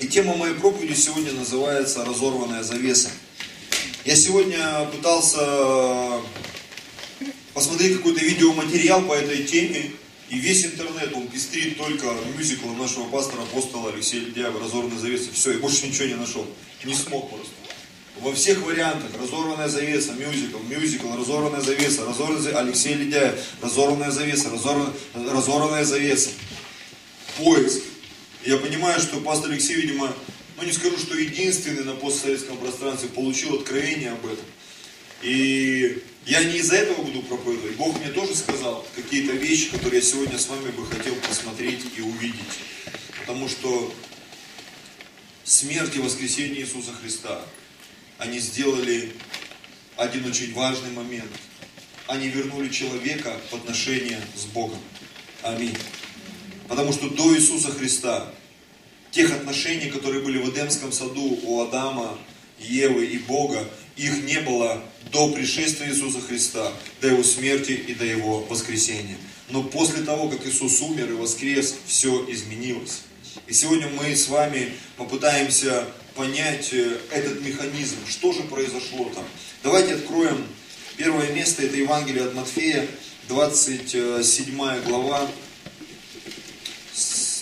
И тема моей проповеди сегодня называется «Разорванная завеса». Я сегодня пытался посмотреть какой-то видеоматериал по этой теме, и весь интернет, он пестрит только мюзиклом нашего пастора апостола Алексея Ледяева «Разорванная завеса». Все, я больше ничего не нашел. Не смог просто. Во всех вариантах. Разорванная завеса, мюзикл, мюзикл, разорванная завеса, разорванная завеса, Алексей Ледяев, разорванная завеса, разорванная, разорванная завеса. Поиск. Я понимаю, что пастор Алексей, видимо, ну не скажу, что единственный на постсоветском пространстве получил откровение об этом. И я не из-за этого буду проповедовать. Бог мне тоже сказал какие-то вещи, которые я сегодня с вами бы хотел посмотреть и увидеть. Потому что смерть и воскресение Иисуса Христа, они сделали один очень важный момент. Они вернули человека в отношения с Богом. Аминь. Потому что до Иисуса Христа, тех отношений, которые были в Эдемском саду у Адама, Евы и Бога, их не было до пришествия Иисуса Христа, до Его смерти и до Его воскресения. Но после того, как Иисус умер и воскрес, все изменилось. И сегодня мы с вами попытаемся понять э, этот механизм, что же произошло там. Давайте откроем первое место, это Евангелие от Матфея, 27 глава, с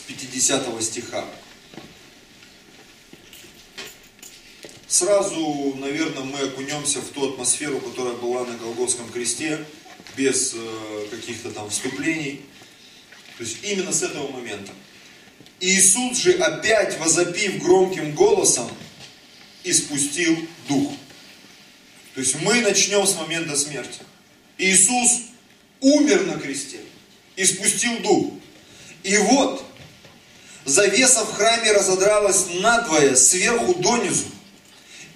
50 стиха. Сразу, наверное, мы окунемся в ту атмосферу, которая была на Голгофском кресте, без э, каких-то там вступлений. То есть именно с этого момента. Иисус же опять возопив громким голосом, испустил дух. То есть мы начнем с момента смерти. Иисус умер на кресте, испустил дух. И вот, завеса в храме разодралась надвое, сверху донизу,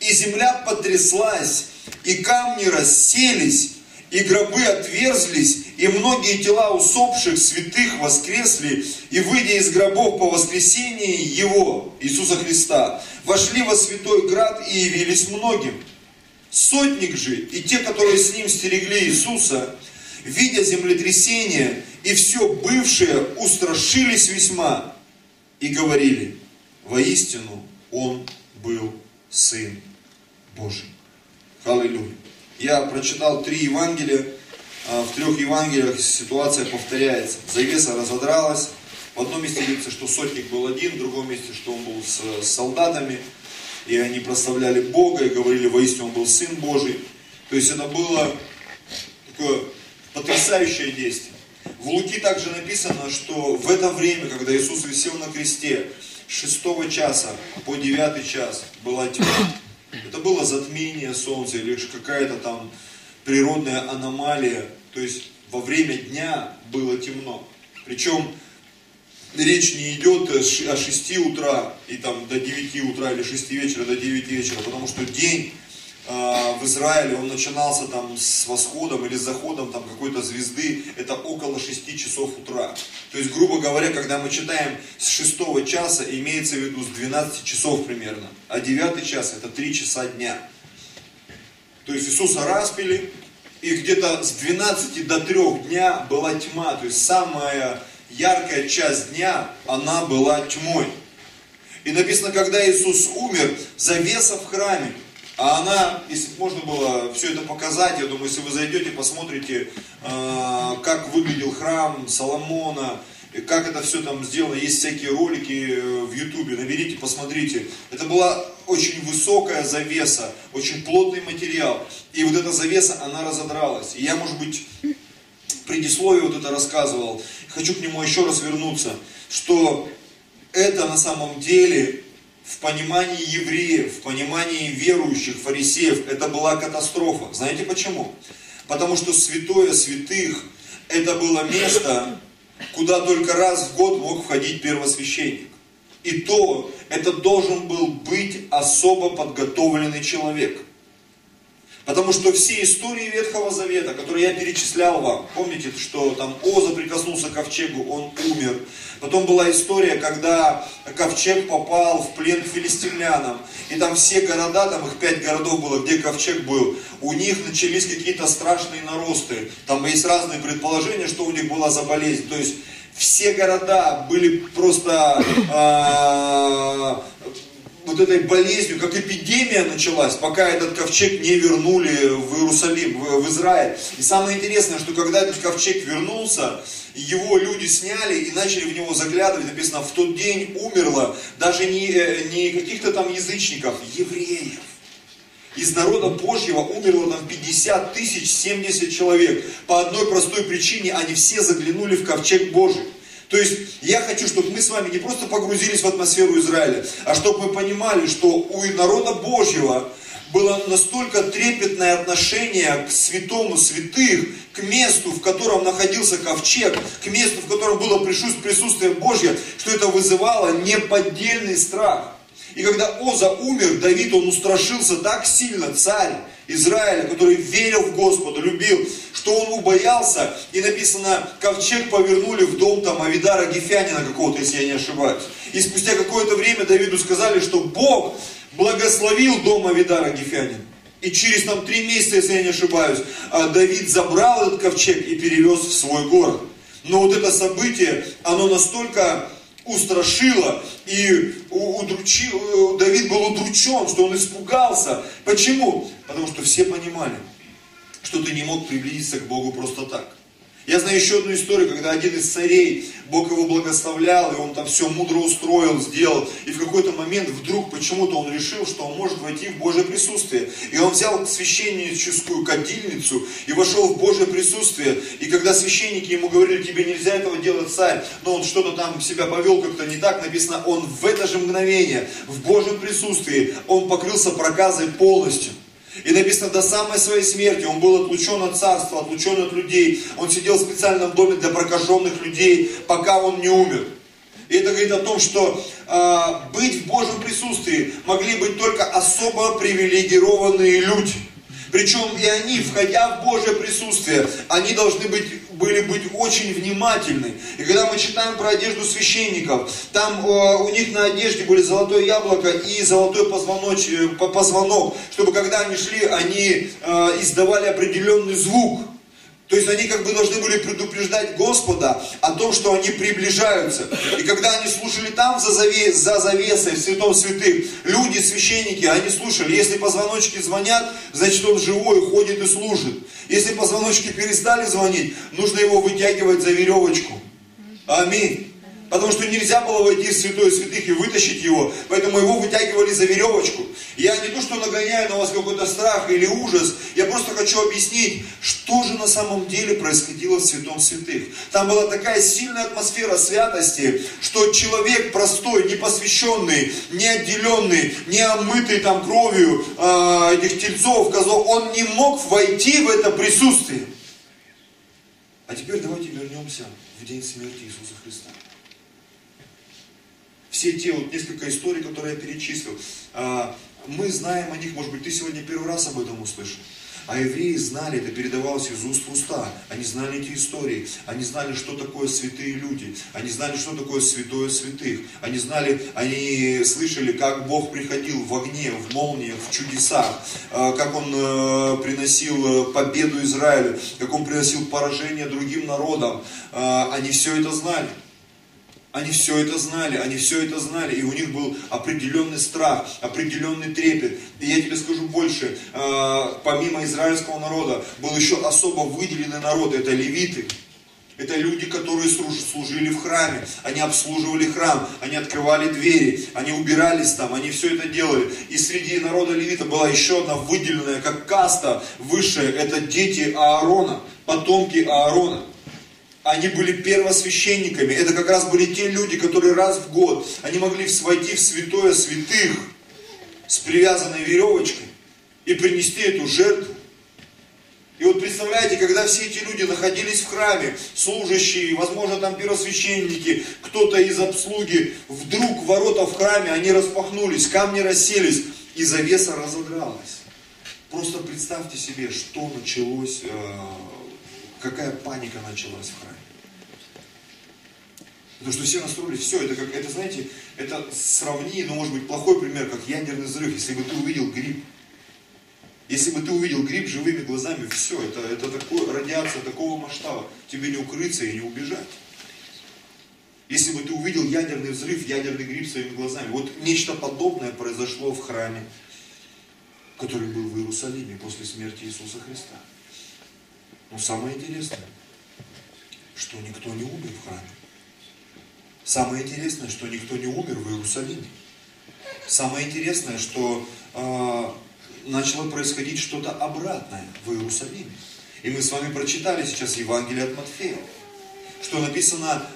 и земля потряслась, и камни расселись, и гробы отверзлись, и многие тела усопших святых воскресли, и выйдя из гробов по воскресении Его, Иисуса Христа, вошли во святой град и явились многим. Сотник же и те, которые с ним стерегли Иисуса, видя землетрясение и все бывшее, устрашились весьма и говорили, воистину Он был Сын Божий. Аллилуйя. Я прочитал три Евангелия. А, в трех Евангелиях ситуация повторяется. Завеса разодралась. В одном месте говорится, что сотник был один, в другом месте, что он был с, солдатами. И они прославляли Бога и говорили, воистину он был Сын Божий. То есть это было такое потрясающее действие. В Луки также написано, что в это время, когда Иисус висел на кресте, с 6 часа по 9 час была тьма. Это было затмение солнца или какая-то там природная аномалия. То есть во время дня было темно. Причем речь не идет о 6 утра и там до 9 утра или 6 вечера до 9 вечера, потому что день в Израиле, он начинался там с восходом или с заходом там какой-то звезды, это около 6 часов утра. То есть, грубо говоря, когда мы читаем с 6 часа, имеется в виду с 12 часов примерно, а 9 час это 3 часа дня. То есть Иисуса распили, и где-то с 12 до 3 дня была тьма, то есть самая яркая часть дня, она была тьмой. И написано, когда Иисус умер, завеса в храме, а она, если можно было все это показать, я думаю, если вы зайдете, посмотрите, э, как выглядел храм Соломона, как это все там сделано, есть всякие ролики э, в Ютубе, наберите, посмотрите. Это была очень высокая завеса, очень плотный материал. И вот эта завеса, она разодралась. И я, может быть, предисловие вот это рассказывал. Хочу к нему еще раз вернуться, что это на самом деле в понимании евреев, в понимании верующих, фарисеев, это была катастрофа. Знаете почему? Потому что святое святых, это было место, куда только раз в год мог входить первосвященник. И то, это должен был быть особо подготовленный человек – Потому что все истории Ветхого Завета, которые я перечислял вам, помните, что там Оза прикоснулся к ковчегу, он умер. Потом была история, когда ковчег попал в плен к филистимлянам. И там все города, там их пять городов было, где ковчег был, у них начались какие-то страшные наросты. Там есть разные предположения, что у них была за болезнь. То есть все города были просто э, этой болезнью, как эпидемия началась, пока этот ковчег не вернули в Иерусалим, в, в Израиль. И самое интересное, что когда этот ковчег вернулся, его люди сняли и начали в него заглядывать, написано, в тот день умерло даже не, э, не каких-то там язычников, евреев. Из народа Божьего умерло там 50 тысяч 70 человек. По одной простой причине они все заглянули в ковчег Божий. То есть я хочу, чтобы мы с вами не просто погрузились в атмосферу Израиля, а чтобы мы понимали, что у народа Божьего было настолько трепетное отношение к святому святых, к месту, в котором находился ковчег, к месту, в котором было присутствие Божье, что это вызывало неподдельный страх. И когда Оза умер, Давид, он устрашился так сильно, царь Израиля, который верил в Господа, любил, что он убоялся, и написано, ковчег повернули в дом там Авидара Гефянина какого-то, если я не ошибаюсь. И спустя какое-то время Давиду сказали, что Бог благословил дом Авидара Гефянина. И через там три месяца, если я не ошибаюсь, а, Давид забрал этот ковчег и перевез в свой город. Но вот это событие, оно настолько устрашило, и удручил, Давид был удручен, что он испугался. Почему? Потому что все понимали, что ты не мог приблизиться к Богу просто так. Я знаю еще одну историю, когда один из царей, Бог его благословлял, и он там все мудро устроил, сделал. И в какой-то момент вдруг почему-то он решил, что он может войти в Божье присутствие. И он взял священническую кадильницу и вошел в Божье присутствие. И когда священники ему говорили, тебе нельзя этого делать, царь, но он что-то там себя повел как-то не так, написано, он в это же мгновение, в Божьем присутствии, он покрылся проказой полностью. И написано, до самой своей смерти он был отлучен от царства, отлучен от людей. Он сидел в специальном доме для прокаженных людей, пока он не умер. И это говорит о том, что э, быть в Божьем присутствии могли быть только особо привилегированные люди. Причем и они, входя в Божье присутствие, они должны быть, были быть очень внимательны. И когда мы читаем про одежду священников, там э, у них на одежде были золотое яблоко и золотой позвоноч, э, позвонок, чтобы когда они шли, они э, издавали определенный звук. То есть они как бы должны были предупреждать Господа о том, что они приближаются. И когда они слушали там за, завес, за завесой в святом святых, люди, священники, они слушали, если позвоночки звонят, значит он живой, ходит и служит. Если позвоночки перестали звонить, нужно его вытягивать за веревочку. Аминь. Потому что нельзя было войти в святой святых и вытащить его. Поэтому его вытягивали за веревочку. Я не то, что нагоняю на вас какой-то страх или ужас. Я просто хочу объяснить, что же на самом деле происходило в святом святых. Там была такая сильная атмосфера святости, что человек простой, непосвященный, не отделенный, не омытый там кровью э, этих тельцов, козлов, он не мог войти в это присутствие. А теперь давайте вернемся в день смерти Иисуса Христа все те вот несколько историй, которые я перечислил, а, мы знаем о них, может быть, ты сегодня первый раз об этом услышал. А евреи знали, это передавалось из уст в уста. Они знали эти истории. Они знали, что такое святые люди. Они знали, что такое святое святых. Они знали, они слышали, как Бог приходил в огне, в молниях, в чудесах. А, как Он э, приносил э, победу Израилю. Как Он приносил поражение другим народам. А, они все это знали. Они все это знали, они все это знали, и у них был определенный страх, определенный трепет. И я тебе скажу больше, а, помимо израильского народа, был еще особо выделенный народ, это левиты. Это люди, которые служили в храме, они обслуживали храм, они открывали двери, они убирались там, они все это делали. И среди народа левита была еще одна выделенная, как каста высшая, это дети Аарона, потомки Аарона. Они были первосвященниками. Это как раз были те люди, которые раз в год, они могли войти в святое святых с привязанной веревочкой и принести эту жертву. И вот представляете, когда все эти люди находились в храме, служащие, возможно, там первосвященники, кто-то из обслуги, вдруг ворота в храме, они распахнулись, камни расселись, и завеса разодралась. Просто представьте себе, что началось, э, какая паника началась в храме. Потому что все настроились, все, это как, это знаете, это сравни, ну может быть плохой пример, как ядерный взрыв, если бы ты увидел гриб. Если бы ты увидел гриб живыми глазами, все, это, это такое, радиация такого масштаба, тебе не укрыться и не убежать. Если бы ты увидел ядерный взрыв, ядерный гриб своими глазами. Вот нечто подобное произошло в храме, который был в Иерусалиме после смерти Иисуса Христа. Но самое интересное, что никто не умер в храме. Самое интересное, что никто не умер в Иерусалиме. Самое интересное, что э, начало происходить что-то обратное в Иерусалиме. И мы с вами прочитали сейчас Евангелие от Матфея, что написано,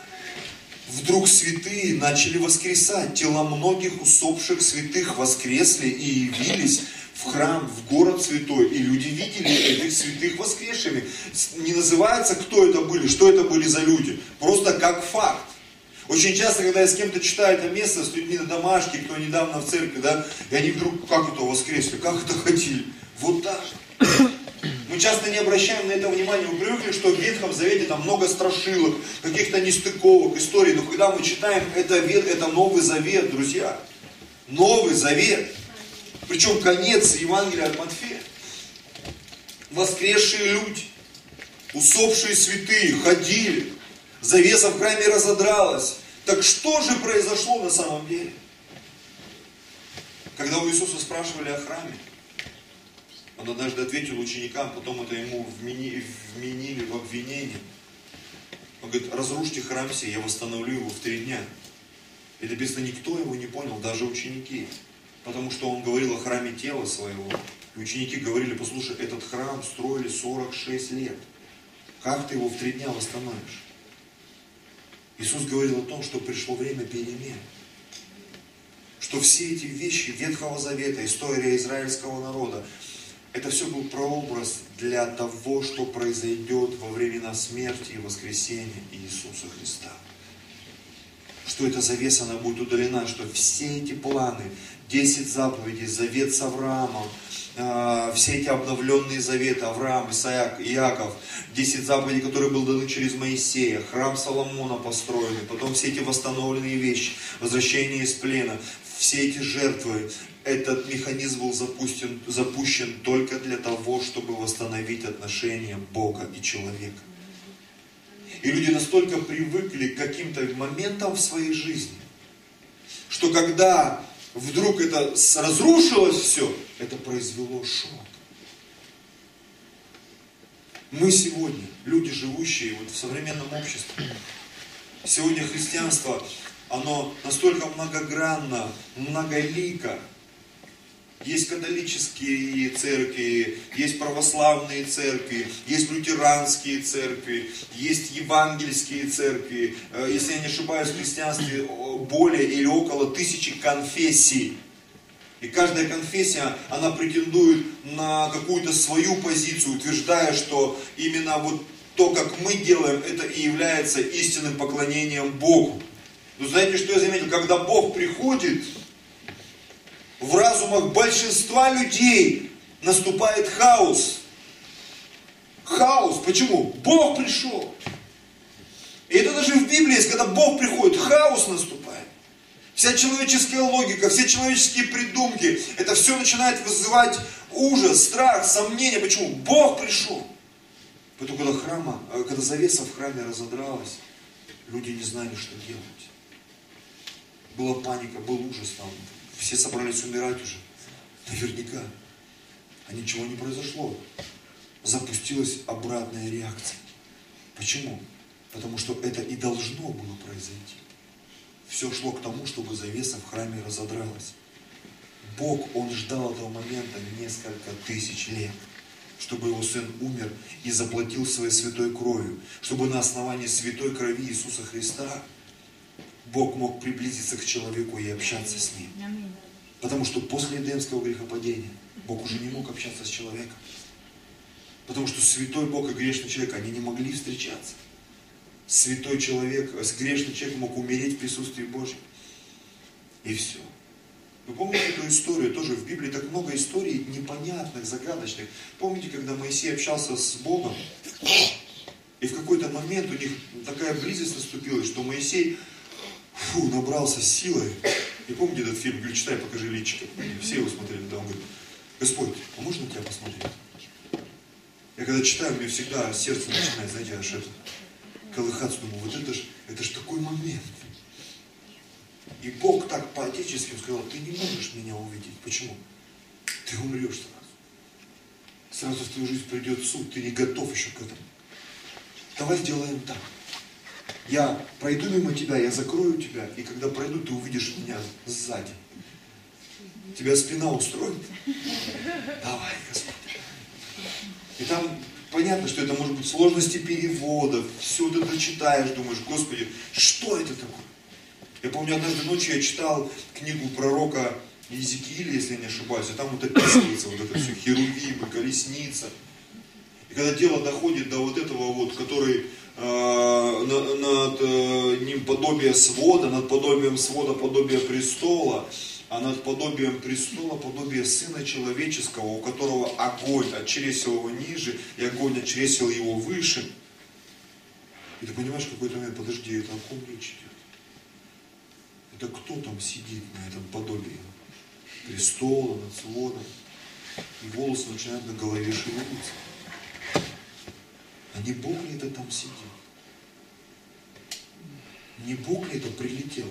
вдруг святые начали воскресать, тела многих усопших святых воскресли и явились в храм, в город святой, и люди видели этих святых воскресшими. Не называется, кто это были, что это были за люди, просто как факт. Очень часто, когда я с кем-то читаю это место, с людьми на домашке, кто недавно в церкви, да, и они вдруг, как это воскресли, как это ходили? Вот так. Мы часто не обращаем на это внимания. Мы привыкли, что в Ветхом Завете там много страшилок, каких-то нестыковок, историй. Но когда мы читаем, это, это Новый Завет, друзья. Новый Завет. Причем конец Евангелия от Матфея. Воскресшие люди, усопшие святые, ходили, завеса в храме разодралась. Так что же произошло на самом деле? Когда у Иисуса спрашивали о храме, он однажды ответил ученикам, потом это ему вменили, вменили в обвинение. Он говорит, разрушьте храм сей, я восстановлю его в три дня. И написано, никто его не понял, даже ученики. Потому что он говорил о храме тела своего. И ученики говорили, послушай, этот храм строили 46 лет. Как ты его в три дня восстановишь? Иисус говорил о том, что пришло время перемен. Что все эти вещи Ветхого Завета, история израильского народа, это все был прообраз для того, что произойдет во времена смерти и воскресения Иисуса Христа. Что эта завеса, она будет удалена, что все эти планы, 10 заповедей, завет с Авраамом, э, все эти обновленные заветы, Авраам, Исаак, Иаков, 10 заповедей, которые были даны через Моисея, храм Соломона построенный, потом все эти восстановленные вещи, возвращение из плена, все эти жертвы, этот механизм был запущен, запущен только для того, чтобы восстановить отношения Бога и человека. И люди настолько привыкли к каким-то моментам в своей жизни, что когда вдруг это разрушилось все, это произвело шок. Мы сегодня, люди, живущие вот в современном обществе, сегодня христианство, оно настолько многогранно, многолико, есть католические церкви, есть православные церкви, есть лютеранские церкви, есть евангельские церкви. Э, если я не ошибаюсь, в христианстве более или около тысячи конфессий. И каждая конфессия, она претендует на какую-то свою позицию, утверждая, что именно вот то, как мы делаем, это и является истинным поклонением Богу. Но знаете, что я заметил? Когда Бог приходит, в разумах большинства людей наступает хаос. Хаос. Почему? Бог пришел. И это даже в Библии есть, когда Бог приходит, хаос наступает. Вся человеческая логика, все человеческие придумки, это все начинает вызывать ужас, страх, сомнения. Почему? Бог пришел. Поэтому, когда, храма, э, когда завеса в храме разодралась, люди не знали, что делать. Была паника, был ужас там. Все собрались умирать уже. Наверняка. А ничего не произошло. Запустилась обратная реакция. Почему? Потому что это и должно было произойти. Все шло к тому, чтобы завеса в храме разодралась. Бог, Он ждал этого момента несколько тысяч лет, чтобы Его Сын умер и заплатил своей святой кровью, чтобы на основании святой крови Иисуса Христа Бог мог приблизиться к человеку и общаться с ним. Потому что после Эдемского грехопадения Бог уже не мог общаться с человеком. Потому что святой Бог и грешный человек, они не могли встречаться. Святой человек, грешный человек мог умереть в присутствии Божьем. И все. Вы помните эту историю? Тоже в Библии так много историй непонятных, загадочных. Помните, когда Моисей общался с Богом, и в какой-то момент у них такая близость наступила, что Моисей фу, набрался силой. И помните этот фильм «Говорит, читай, покажи личико». Все его смотрели, да, он говорит, Господь, а можно тебя посмотреть? Я когда читаю, мне всегда сердце начинает, знаете, аж это, колыхаться, думаю, вот это ж, это ж такой момент. И Бог так по-отечески сказал, ты не можешь меня увидеть. Почему? Ты умрешь сразу. Сразу в твою жизнь придет суд, ты не готов еще к этому. Давай сделаем так. Я пройду мимо тебя, я закрою тебя, и когда пройду, ты увидишь меня сзади. Тебя спина устроит? Давай, Господь. И там понятно, что это может быть сложности переводов, все ты это читаешь, думаешь, Господи, что это такое? Я помню, однажды ночью я читал книгу пророка Иезекииля, если я не ошибаюсь, и там вот описывается вот это все, херувимы, колесница. И когда дело доходит до вот этого вот, который над э, ним подобие свода, над подобием свода подобие престола, а над подобием престола подобие Сына Человеческого, у которого огонь отчресил его ниже, и огонь отчресил его выше. И ты понимаешь, какой-то момент, подожди, это о ком речь идет? Это кто там сидит на этом подобии? Престола, над сводом. И волосы начинают на голове шевелиться. А не Бог ли это там сидит? Не Бог ли это прилетел?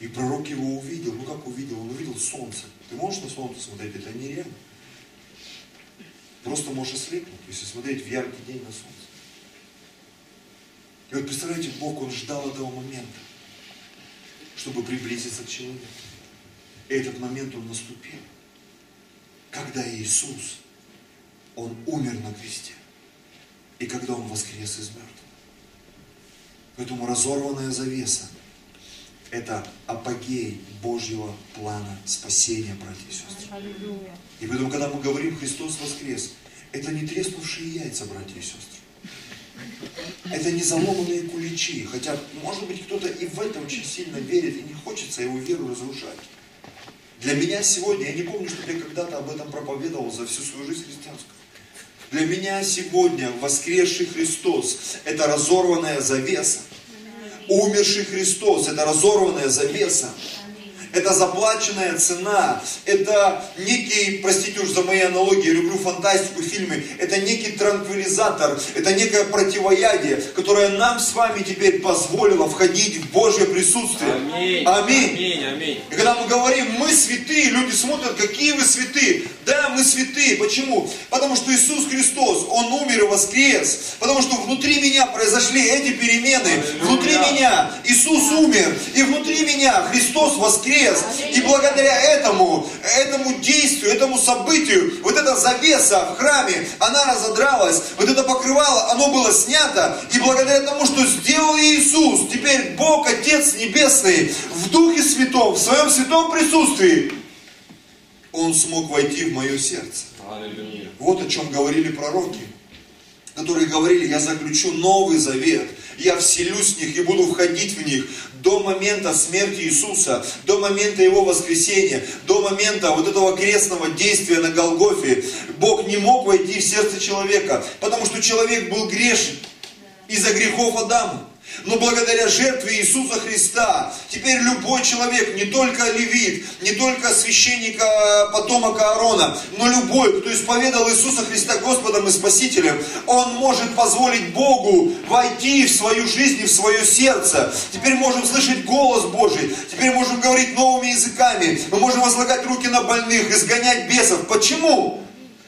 И пророк его увидел. Ну как увидел? Он увидел солнце. Ты можешь на солнце смотреть? Это нереально. Просто можешь ослепнуть, если смотреть в яркий день на солнце. И вот представляете, Бог, Он ждал этого момента, чтобы приблизиться к человеку. И этот момент Он наступил. Когда Иисус, Он умер на кресте. И когда Он воскрес из мертвых. Поэтому разорванная завеса это апогей Божьего плана спасения, братья и сестры. И поэтому, когда мы говорим «Христос воскрес», это не треснувшие яйца, братья и сестры. Это не заломанные куличи. Хотя, может быть, кто-то и в это очень сильно верит, и не хочется его веру разрушать. Для меня сегодня, я не помню, что я когда-то об этом проповедовал за всю свою жизнь христианскую. Для меня сегодня воскресший Христос – это разорванная завеса, умерший Христос, это разорванная завеса. Это заплаченная цена, это некий, простите уж за мои аналогии, люблю фантастику, фильмы, это некий транквилизатор, это некое противоядие, которое нам с вами теперь позволило входить в Божье присутствие. Аминь. Аминь. Аминь. Аминь. И когда мы говорим, мы святые, люди смотрят, какие вы святые. Да, мы святые. Почему? Потому что Иисус Христос, Он умер и воскрес. Потому что внутри меня произошли эти перемены. Аллилуйя. Внутри меня Иисус умер. И внутри меня Христос воскрес. И благодаря этому, этому действию, этому событию, вот эта завеса в храме, она разодралась. Вот это покрывало, оно было снято. И благодаря тому, что сделал Иисус, теперь Бог, Отец Небесный, в Духе Святом, в Своем святом присутствии, Он смог войти в мое сердце. Вот о чем говорили пророки, которые говорили, я заключу новый завет, я вселюсь в них и буду входить в них до момента смерти Иисуса, до момента Его воскресения, до момента вот этого крестного действия на Голгофе. Бог не мог войти в сердце человека, потому что человек был грешен из-за грехов Адама. Но благодаря жертве Иисуса Христа, теперь любой человек, не только левит, не только священник, а, потомок Аарона, но любой, кто исповедал Иисуса Христа Господом и Спасителем, он может позволить Богу войти в свою жизнь и в свое сердце. Теперь можем слышать голос Божий, теперь можем говорить новыми языками, мы можем возлагать руки на больных, изгонять бесов. Почему?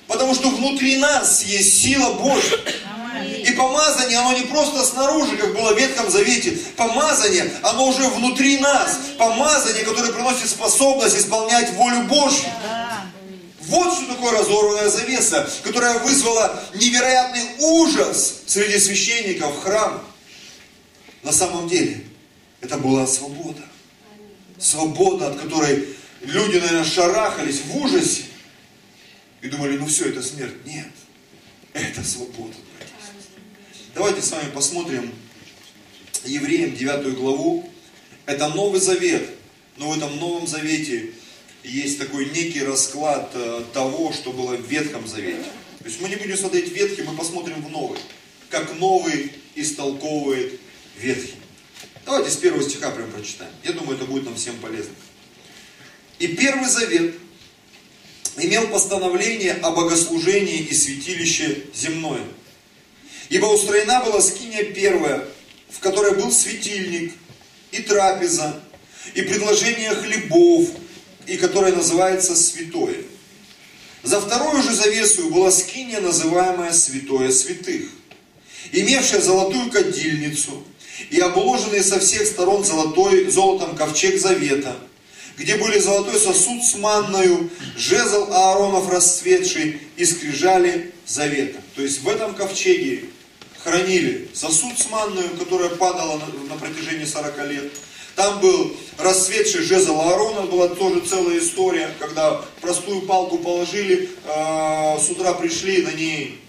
Потому что внутри нас есть сила Божья. И помазание, оно не просто снаружи, как было в Ветхом Завете. Помазание, оно уже внутри нас. Помазание, которое приносит способность исполнять волю Божью. Вот что такое разорванная завеса, которая вызвала невероятный ужас среди священников в храм. На самом деле, это была свобода. Свобода, от которой люди, наверное, шарахались в ужасе и думали, ну все, это смерть. Нет, это свобода. Давайте с вами посмотрим Евреям 9 главу. Это Новый Завет, но в этом Новом Завете есть такой некий расклад э, того, что было в Ветхом Завете. То есть мы не будем смотреть Ветхий, мы посмотрим в Новый. Как Новый истолковывает Ветхий. Давайте с первого стиха прям прочитаем. Я думаю, это будет нам всем полезно. И Первый Завет имел постановление о богослужении и святилище земное. Ибо устроена была скиния первая, в которой был светильник и трапеза, и предложение хлебов, и которое называется святое. За вторую же завесу была скиния, называемая святое святых, имевшая золотую кадильницу и обложенный со всех сторон золотой, золотом ковчег завета, где были золотой сосуд с манною, жезл Ааронов расцветший и скрижали завета. То есть в этом ковчеге хранили сосуд с манною, которая падала на, на протяжении 40 лет, там был расцветший жезл Аарона, была тоже целая история, когда простую палку положили, э, с утра пришли, на ней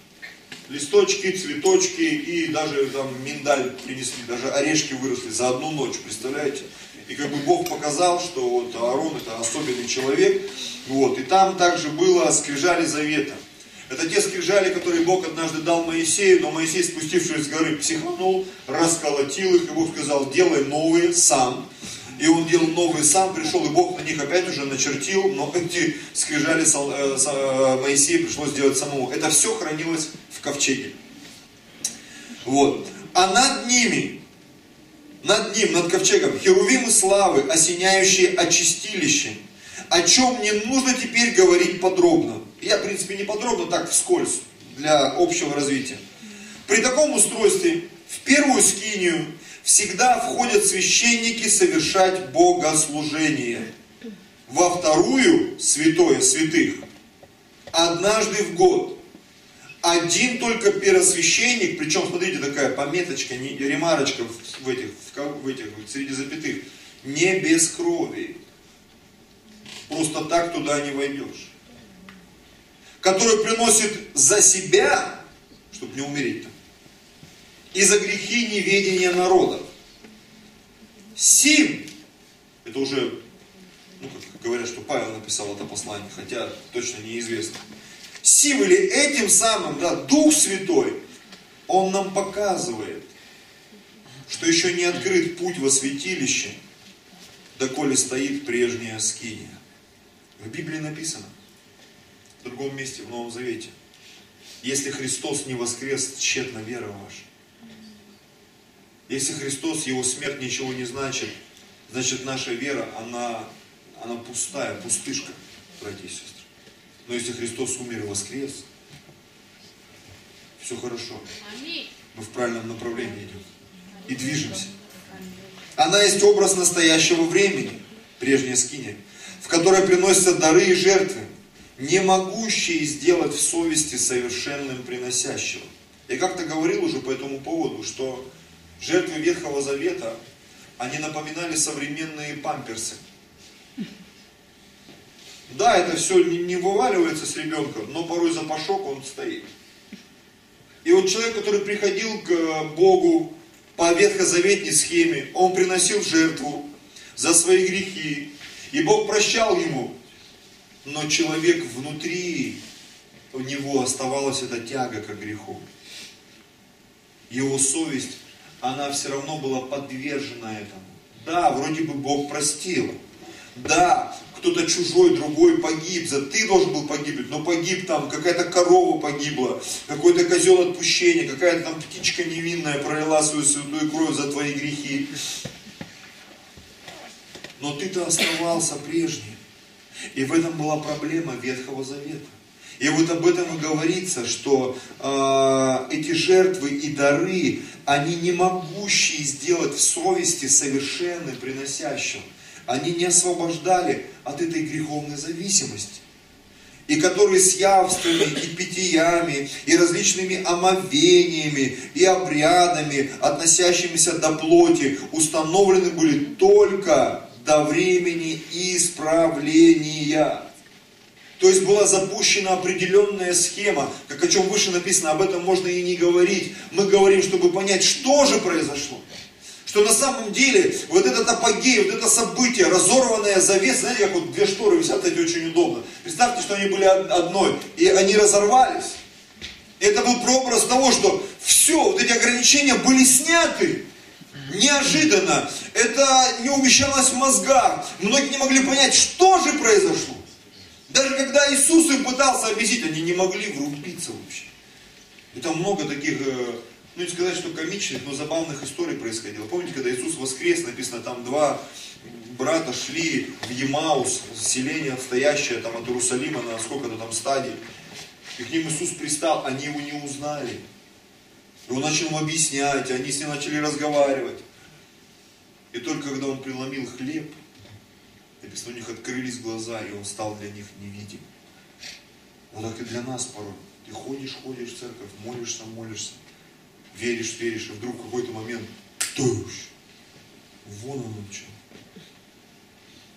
листочки, цветочки и даже там миндаль принесли, даже орешки выросли за одну ночь, представляете? И как бы Бог показал, что вот Аарон это особенный человек, вот, и там также было скрижали завета. Это те скрижали, которые Бог однажды дал Моисею, но Моисей, спустившись с горы, психанул, расколотил их, и Бог сказал, делай новые сам. И он делал новые сам, пришел, и Бог на них опять уже начертил, но эти скрижали э, э, Моисею пришлось делать самому. Это все хранилось в ковчеге. Вот. А над ними, над ним, над ковчегом, херувимы славы, осеняющие очистилище, о чем не нужно теперь говорить подробно. Я, в принципе, не подробно, так вскользь, для общего развития. При таком устройстве в первую скинию всегда входят священники совершать богослужение. Во вторую, святое святых, однажды в год. Один только первосвященник, причем, смотрите, такая пометочка, не, ремарочка в этих, в, этих, среди запятых, не без крови. Просто так туда не войдешь который приносит за себя, чтобы не умереть там, и за грехи неведения народа. Сим, это уже, ну как говорят, что Павел написал это послание, хотя точно неизвестно. Сим или этим самым, да, Дух Святой, Он нам показывает, что еще не открыт путь во святилище, доколе стоит прежняя скиния. В Библии написано – в другом месте в Новом Завете. Если Христос не воскрес, тщетна вера ваша. Если Христос, Его смерть ничего не значит, значит наша вера, она, она пустая, пустышка, братья и сестры. Но если Христос умер и воскрес, все хорошо. Мы в правильном направлении идем. И движемся. Она есть образ настоящего времени, прежняя скиния, в которой приносятся дары и жертвы, не могущие сделать в совести совершенным приносящего. Я как-то говорил уже по этому поводу, что жертвы Ветхого Завета, они напоминали современные памперсы. Да, это все не вываливается с ребенком, но порой запашок он стоит. И вот человек, который приходил к Богу по ветхозаветной схеме, он приносил жертву за свои грехи, и Бог прощал ему но человек внутри, у него оставалась эта тяга к греху. Его совесть, она все равно была подвержена этому. Да, вроде бы Бог простил. Да, кто-то чужой, другой погиб, за ты должен был погибнуть, но погиб там, какая-то корова погибла, какой-то козел отпущения, какая-то там птичка невинная пролила свою святую кровь за твои грехи. Но ты-то оставался прежним. И в этом была проблема Ветхого Завета. И вот об этом и говорится, что э, эти жертвы и дары, они не могущие сделать в совести совершенным приносящим. Они не освобождали от этой греховной зависимости. И которые с явствами, и питьями, и различными омовениями, и обрядами, относящимися до плоти, установлены были только до времени исправления. То есть была запущена определенная схема, как о чем выше написано, об этом можно и не говорить. Мы говорим, чтобы понять, что же произошло. Что на самом деле вот этот апогей, вот это событие, разорванная завеса, знаете, как вот две шторы висят, эти очень удобно. Представьте, что они были одной, и они разорвались. Это был прообраз того, что все, вот эти ограничения были сняты неожиданно, это не умещалось в мозгах. Многие не могли понять, что же произошло. Даже когда Иисус им пытался объяснить, они не могли врубиться вообще. И там много таких э, ну не сказать, что комичных, но забавных историй происходило. Помните, когда Иисус воскрес, написано, там два брата шли в Емаус, селение отстоящее там от Иерусалима на сколько-то там стадий. И к ним Иисус пристал, они его не узнали. И он начал им объяснять, они с ним начали разговаривать. И только когда он преломил хлеб, написано, у них открылись глаза, и он стал для них невидим. Вот так и для нас порой. Ты ходишь, ходишь в церковь, молишься, молишься, веришь, веришь, и вдруг в какой-то момент, туш, вон оно что.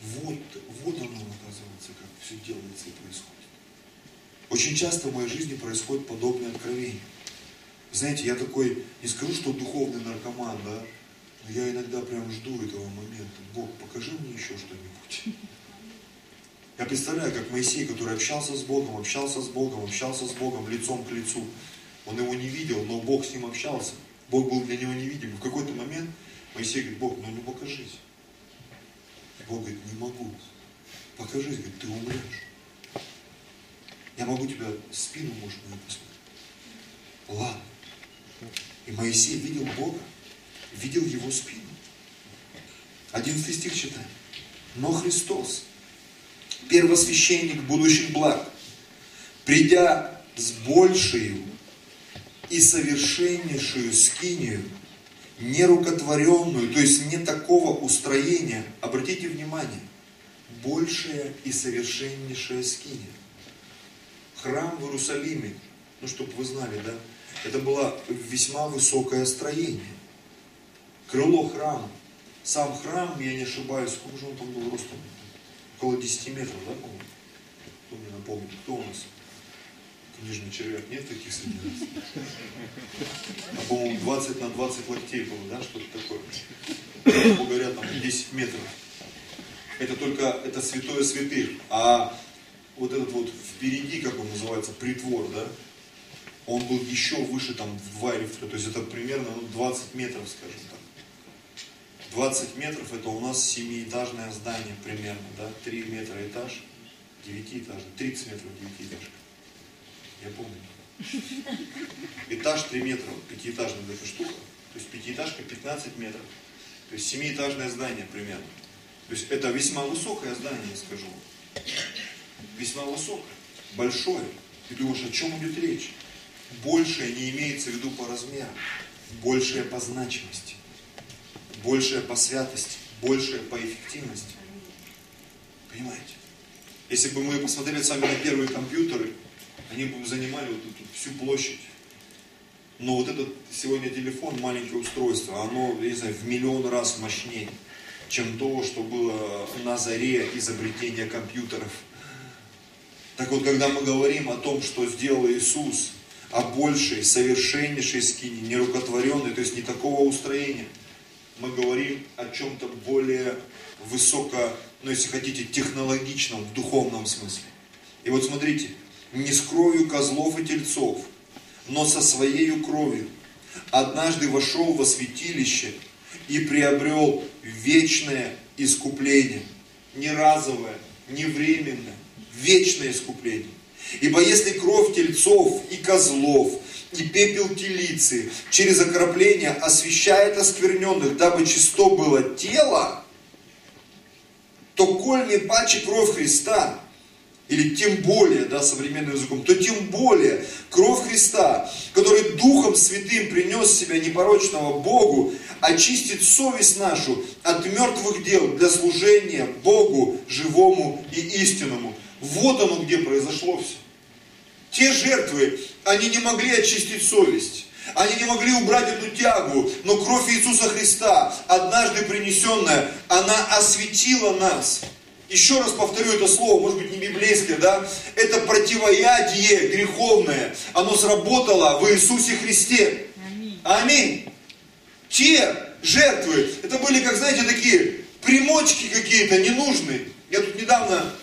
Вот, вот оно, оказывается, как все делается и происходит. Очень часто в моей жизни происходит подобное откровение. Знаете, я такой, не скажу, что духовный наркоман, да, но я иногда прям жду этого момента. Бог, покажи мне еще что-нибудь. Я представляю, как Моисей, который общался с Богом, общался с Богом, общался с Богом лицом к лицу. Он его не видел, но Бог с ним общался. Бог был для него невидим. И в какой-то момент Моисей говорит, Бог, ну ну покажись. И Бог говорит, не могу. Покажись, говорит, ты умрешь. Я могу тебя спину, может, посмотреть. Ладно. И Моисей видел Бога, видел его спину. Одиннадцатый стих читаем. Но Христос, первосвященник будущих благ, придя с большей и совершеннейшую скинию, нерукотворенную, то есть не такого устроения, обратите внимание, большая и совершеннейшая скиния. Храм в Иерусалиме, ну чтобы вы знали, да, это было весьма высокое строение. Крыло храма. Сам храм, я не ошибаюсь, сколько же он там был ростом? Около 10 метров, да, по-моему? Кто мне напомнит, кто у нас? Книжный червяк, нет таких среди нас? А, по-моему, 20 на 20 локтей было, да, что-то такое. Говорят, там 10 метров. Это только, это святое святых. А вот этот вот впереди, как он называется, притвор, да, он был еще выше, там, в два или в то есть это примерно ну, 20 метров, скажем так. 20 метров это у нас семиэтажное здание примерно, да, 3 метра этаж, девятиэтажный, 30 метров девятиэтажка. Я помню. Этаж 3 метра, пятиэтажная эта штука, то есть пятиэтажка 15 метров. То есть семиэтажное здание примерно. То есть это весьма высокое здание, я скажу. Весьма высокое, большое. Ты думаешь, о чем идет речь? Большее не имеется в виду по размеру, большее по значимости, большее по святости, большее по эффективности. Понимаете? Если бы мы посмотрели с вами на первые компьютеры, они бы занимали вот эту всю площадь. Но вот этот сегодня телефон, маленькое устройство, оно, я не знаю, в миллион раз мощнее, чем то, что было на заре изобретения компьютеров. Так вот, когда мы говорим о том, что сделал Иисус, о большей, совершеннейшей скине, нерукотворенной, то есть не такого устроения. Мы говорим о чем-то более высоко, ну если хотите, технологичном, в духовном смысле. И вот смотрите, не с кровью козлов и тельцов, но со своей кровью. Однажды вошел во святилище и приобрел вечное искупление. Не разовое, не временное, вечное искупление. Ибо если кровь тельцов и козлов и пепел телицы через окропление освещает оскверненных, дабы чисто было тело, то коль не паче кровь Христа, или тем более, да, современным языком, то тем более кровь Христа, который Духом Святым принес себя непорочного Богу, очистит совесть нашу от мертвых дел для служения Богу живому и истинному. Вот оно где произошло все. Те жертвы, они не могли очистить совесть. Они не могли убрать эту тягу, но кровь Иисуса Христа, однажды принесенная, она осветила нас. Еще раз повторю это слово, может быть не библейское, да? Это противоядие греховное. Оно сработало в Иисусе Христе. Аминь. Аминь. Те жертвы, это были, как знаете, такие примочки какие-то ненужные. Я тут недавно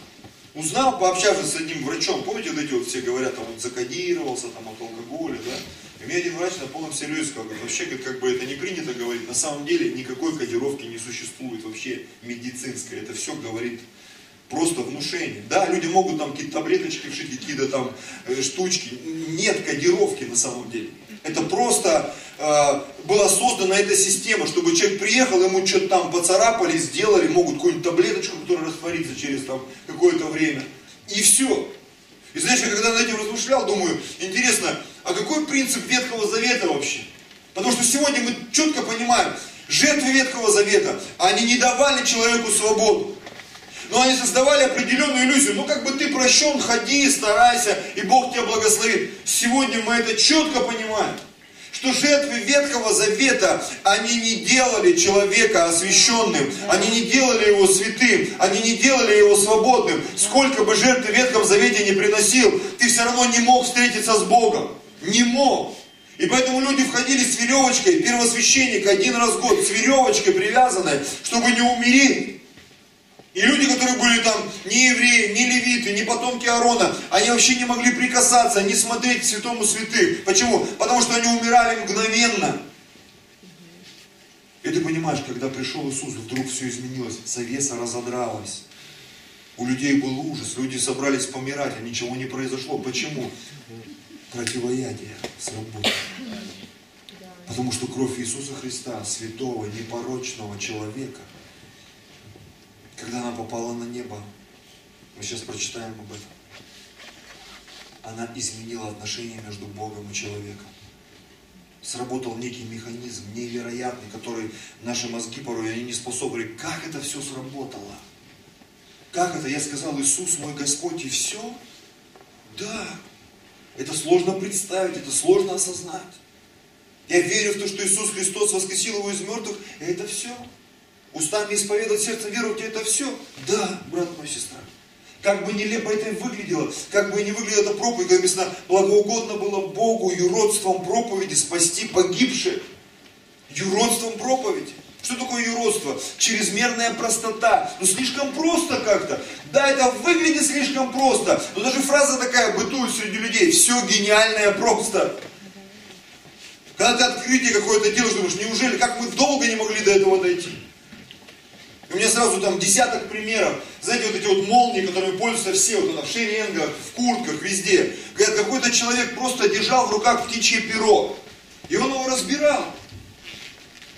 Узнал, пообщавшись с одним врачом, помните, вот эти вот все говорят, там, он закодировался там, от алкоголя, да? И мне один врач на полном серьезе сказал, вообще, как, как бы это не принято говорить, на самом деле никакой кодировки не существует вообще медицинской, это все говорит просто внушение. Да, люди могут там какие-то таблеточки вшить, какие-то там э, штучки. Нет кодировки на самом деле. Это просто э, была создана эта система, чтобы человек приехал, ему что-то там поцарапали, сделали, могут какую-нибудь таблеточку, которая растворится через там какое-то время. И все. И знаешь, я когда над этим размышлял, думаю, интересно, а какой принцип Ветхого Завета вообще? Потому что сегодня мы четко понимаем, жертвы Ветхого Завета, они не давали человеку свободу. Но они создавали определенную иллюзию. Ну как бы ты прощен, ходи, старайся, и Бог тебя благословит. Сегодня мы это четко понимаем что жертвы Ветхого Завета, они не делали человека освященным, они не делали его святым, они не делали его свободным. Сколько бы жертв Ветхом Завете не приносил, ты все равно не мог встретиться с Богом. Не мог. И поэтому люди входили с веревочкой, первосвященник один раз в год, с веревочкой привязанной, чтобы не умереть. И люди, которые были там не евреи, не левиты, не потомки Аарона, они вообще не могли прикасаться, не смотреть к святому святых. Почему? Потому что они умирали мгновенно. И ты понимаешь, когда пришел Иисус, вдруг все изменилось, завеса разодралась. У людей был ужас, люди собрались помирать, а ничего не произошло. Почему? Противоядие сработало. Потому что кровь Иисуса Христа, святого, непорочного человека, когда она попала на небо, мы сейчас прочитаем об этом, она изменила отношения между Богом и человеком. Сработал некий механизм невероятный, который наши мозги порой они не способны. Как это все сработало? Как это? Я сказал, Иисус мой Господь и все? Да. Это сложно представить, это сложно осознать. Я верю в то, что Иисус Христос воскресил его из мертвых, и это все. Устами исповедовать, сердцем веровать, это все? Да, брат мой, сестра. Как бы нелепо это выглядело, как бы не выглядела эта проповедь, как написано, благоугодно было Богу юродством проповеди спасти погибших. Юродством проповеди. Что такое юродство? Чрезмерная простота. Ну слишком просто как-то. Да, это выглядит слишком просто. Но даже фраза такая бытует среди людей. Все гениальное просто. Когда ты открытие какое-то делаешь, думаешь, неужели, как мы долго не могли до этого дойти? У меня сразу там десяток примеров. Знаете, вот эти вот молнии, которыми пользуются все, вот это, в шеренгах, в куртках, везде. Когда какой-то человек просто держал в руках птичье перо. И он его разбирал.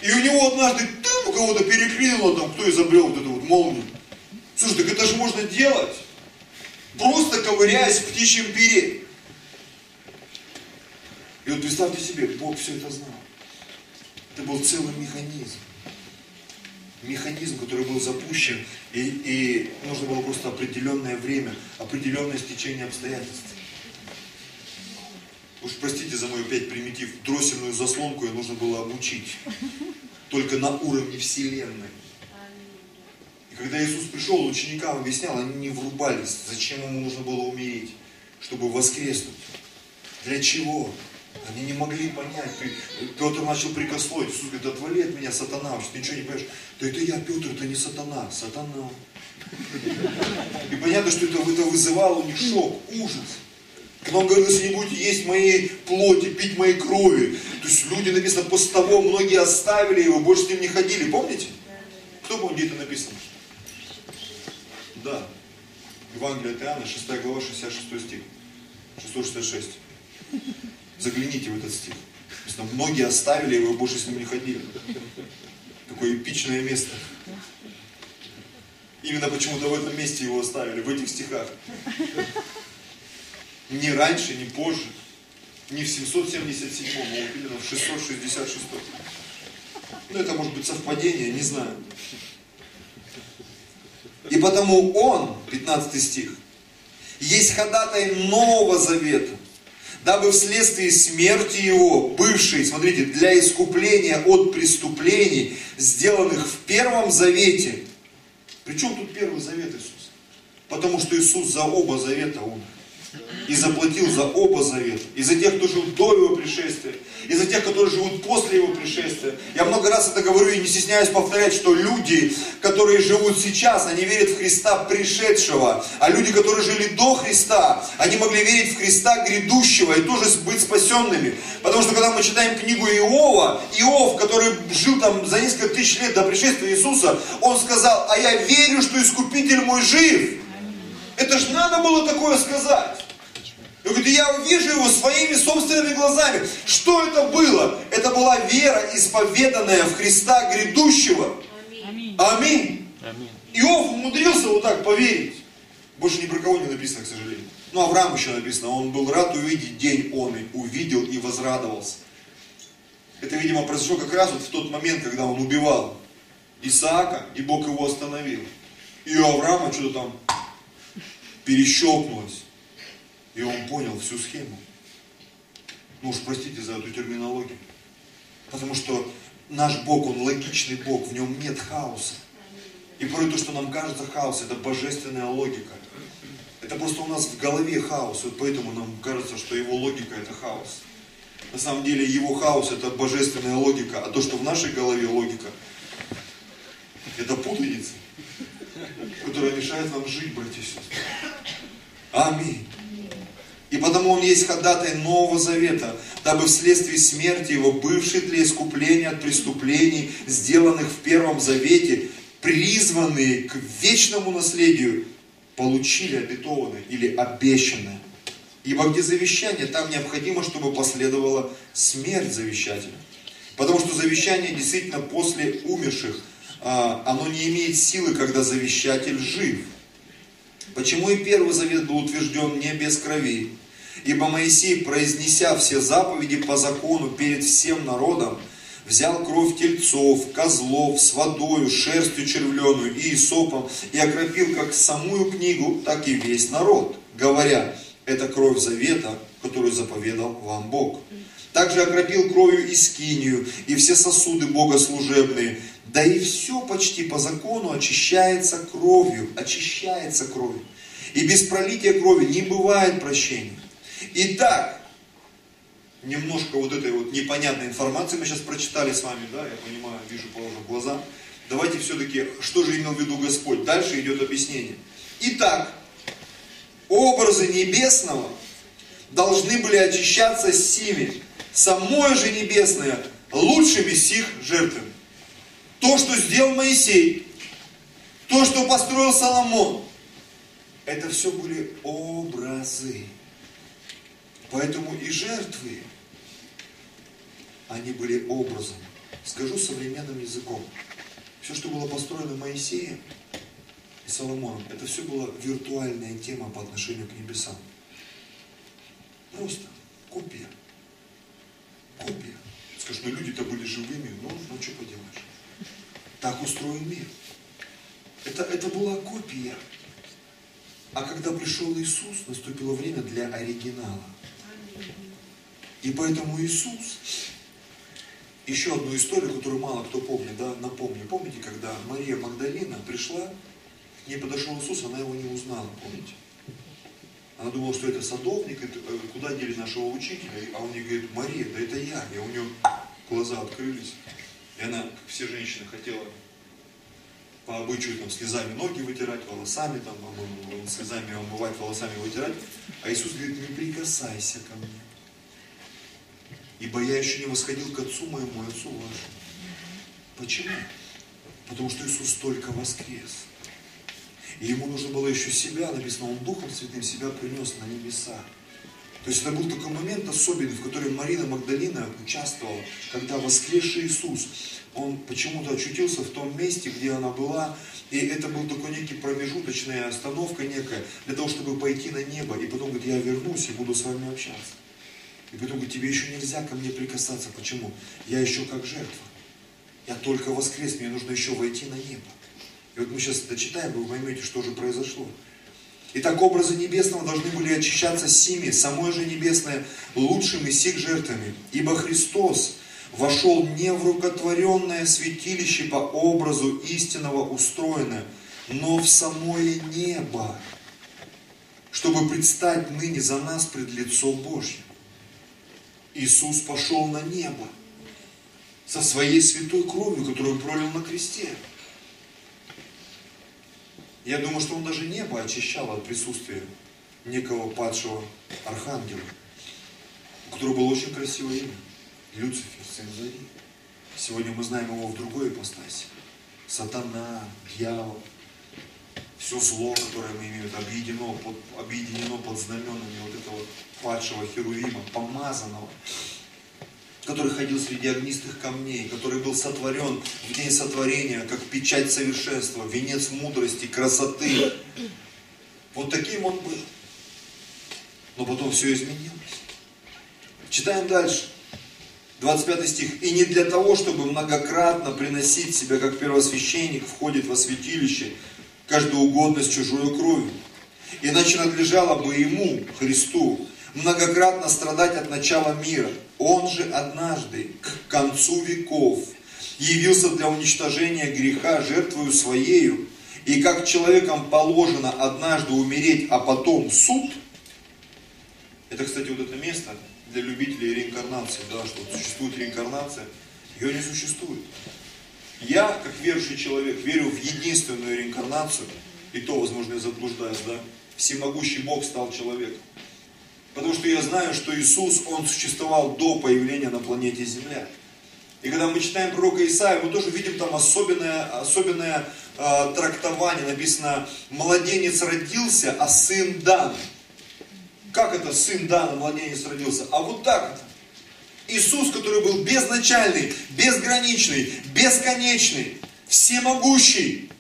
И у него однажды там у кого-то переклинило, там, кто изобрел вот эту вот молнию. Слушай, так это же можно делать. Просто ковыряясь в птичьем пере. И вот представьте себе, Бог все это знал. Это был целый механизм механизм, который был запущен, и, и нужно было просто определенное время, определенное стечение обстоятельств. Уж простите за мой опять примитив, дроссельную заслонку ее нужно было обучить. Только на уровне Вселенной. И когда Иисус пришел, ученикам объяснял, они не врубались, зачем ему нужно было умереть, чтобы воскреснуть. Для чего? Они не могли понять. Петр начал прикословить. Иисус говорит, отвали от меня, сатана, что ты ничего не понимаешь. Да это я, Петр, это не сатана, сатана. И понятно, что это, это вызывало у них шок, ужас. Когда он говорил, если не будете есть моей плоти, пить моей крови. То есть люди, написано, после того многие оставили его, больше с ним не ходили. Помните? Кто помнит, где это написано? Да. Евангелие от Иоанна, 6 глава, 66 стих. 666. Загляните в этот стих. Там многие оставили его и больше с ним не ходили. Такое эпичное место. Именно почему-то в этом месте его оставили, в этих стихах. Не раньше, не позже. Не в 777, а вот именно в 666. Ну, это может быть совпадение, не знаю. И потому он, 15 стих, есть ходатай Нового Завета, дабы вследствие смерти его, бывшей, смотрите, для искупления от преступлений, сделанных в Первом Завете. Причем тут Первый Завет Иисус? Потому что Иисус за оба завета умер и заплатил за оба завета. И за тех, кто жил до его пришествия, и за тех, которые живут после его пришествия. Я много раз это говорю и не стесняюсь повторять, что люди, которые живут сейчас, они верят в Христа пришедшего. А люди, которые жили до Христа, они могли верить в Христа грядущего и тоже быть спасенными. Потому что когда мы читаем книгу Иова, Иов, который жил там за несколько тысяч лет до пришествия Иисуса, он сказал, а я верю, что Искупитель мой жив. это было такое сказать? Он говорит, я увижу его своими собственными глазами. Что это было? Это была вера, исповеданная в Христа грядущего. Аминь. Аминь. Аминь. Иов умудрился вот так поверить. Больше ни про кого не написано, к сожалению. Ну, Авраам еще написано, он был рад увидеть день он и увидел и возрадовался. Это, видимо, произошло как раз вот в тот момент, когда он убивал Исаака, и Бог его остановил. И у Авраама что-то там перещелкнулось. И он понял всю схему. Ну уж простите за эту терминологию. Потому что наш Бог, Он логичный Бог, в нем нет хаоса. И порой то, что нам кажется хаос, это божественная логика. Это просто у нас в голове хаос, вот поэтому нам кажется, что его логика это хаос. На самом деле его хаос это божественная логика, а то, что в нашей голове логика, это путаница, которая мешает нам жить, братья и сестры. Аминь. И потому он есть ходатай Нового Завета, дабы вследствие смерти его, бывший для искупления от преступлений, сделанных в Первом Завете, призванные к вечному наследию, получили обетованное или обещанное. Ибо где завещание, там необходимо, чтобы последовала смерть завещателя. Потому что завещание действительно после умерших, а, оно не имеет силы, когда завещатель жив. Почему и Первый Завет был утвержден не без крови? Ибо Моисей, произнеся все заповеди по закону перед всем народом, взял кровь тельцов, козлов с водою, шерстью червленую и сопом и окропил как самую книгу, так и весь народ, говоря, это кровь завета, которую заповедал вам Бог. Также окропил кровью и скинию, и все сосуды богослужебные, да и все почти по закону очищается кровью, очищается кровью. И без пролития крови не бывает прощения. Итак, немножко вот этой вот непонятной информации мы сейчас прочитали с вами, да, я понимаю, вижу, положу глаза. Давайте все-таки, что же имел в виду Господь? Дальше идет объяснение. Итак, образы небесного должны были очищаться сими, самое же небесное лучшими сих жертвами. То, что сделал Моисей, то, что построил Соломон, это все были образы. Поэтому и жертвы, они были образом. Скажу современным языком. Все, что было построено Моисеем и Соломоном, это все была виртуальная тема по отношению к небесам. Просто копия. Копия. Скажешь, ну люди-то были живыми, ну, ну что поделаешь. Так устроен мир. Это, это была копия. А когда пришел Иисус, наступило время для оригинала. И поэтому Иисус, еще одну историю, которую мало кто помнит, да, напомню. Помните, когда Мария Магдалина пришла, к ней подошел Иисус, она его не узнала, помните? Она думала, что это садовник, э, куда дели нашего учителя, а он ей говорит, Мария, да это я. И у нее глаза открылись. И она, как все женщины, хотела по обычаю там слезами ноги вытирать, волосами там, слезами омывать, волосами вытирать. А Иисус говорит, не прикасайся ко мне. Ибо я еще не восходил к Отцу моему Отцу вашему. Почему? Потому что Иисус только воскрес. И ему нужно было еще себя, написано, он Духом Святым себя принес на небеса. То есть это был такой момент особенный, в котором Марина Магдалина участвовала, когда воскресший Иисус, он почему-то очутился в том месте, где она была, и это был такой некий промежуточная остановка некая, для того, чтобы пойти на небо, и потом говорит, я вернусь и буду с вами общаться. И потом говорит, тебе еще нельзя ко мне прикасаться. Почему? Я еще как жертва. Я только воскрес, мне нужно еще войти на небо. И вот мы сейчас дочитаем, вы поймете, что же произошло. Итак, образы небесного должны были очищаться сими, самое же небесное, лучшими сих жертвами. Ибо Христос вошел не в рукотворенное святилище по образу истинного устроенное, но в самое небо, чтобы предстать ныне за нас пред лицо Божье. Иисус пошел на небо со своей святой кровью, которую пролил на кресте. Я думаю, что он даже небо очищал от присутствия некого падшего архангела, у которого было очень красивое имя. Люцифер, сын. Сегодня мы знаем его в другой ипостаси. Сатана, дьявол. все зло, которое мы имеем, объединено под, объединено под знаменами вот этого падшего Херувима, помазанного, который ходил среди огнистых камней, который был сотворен в день сотворения, как печать совершенства, венец мудрости, красоты. Вот таким он был. Но потом все изменилось. Читаем дальше. 25 стих. «И не для того, чтобы многократно приносить себя, как первосвященник входит во святилище, каждоугодно с чужой кровью. Иначе надлежало бы ему, Христу, многократно страдать от начала мира. Он же однажды, к концу веков, явился для уничтожения греха жертвою своею, и как человеком положено однажды умереть, а потом суд, это, кстати, вот это место для любителей реинкарнации, да, что существует реинкарнация, ее не существует. Я, как верующий человек, верю в единственную реинкарнацию, и то, возможно, я заблуждаюсь, да, всемогущий Бог стал человеком. Потому что я знаю, что Иисус, Он существовал до появления на планете Земля. И когда мы читаем пророка Исаия, мы тоже видим там особенное, особенное э, трактование. Написано, младенец родился, а сын дан. Как это сын дан, а младенец родился? А вот так это. Иисус, который был безначальный, безграничный, бесконечный, всемогущий,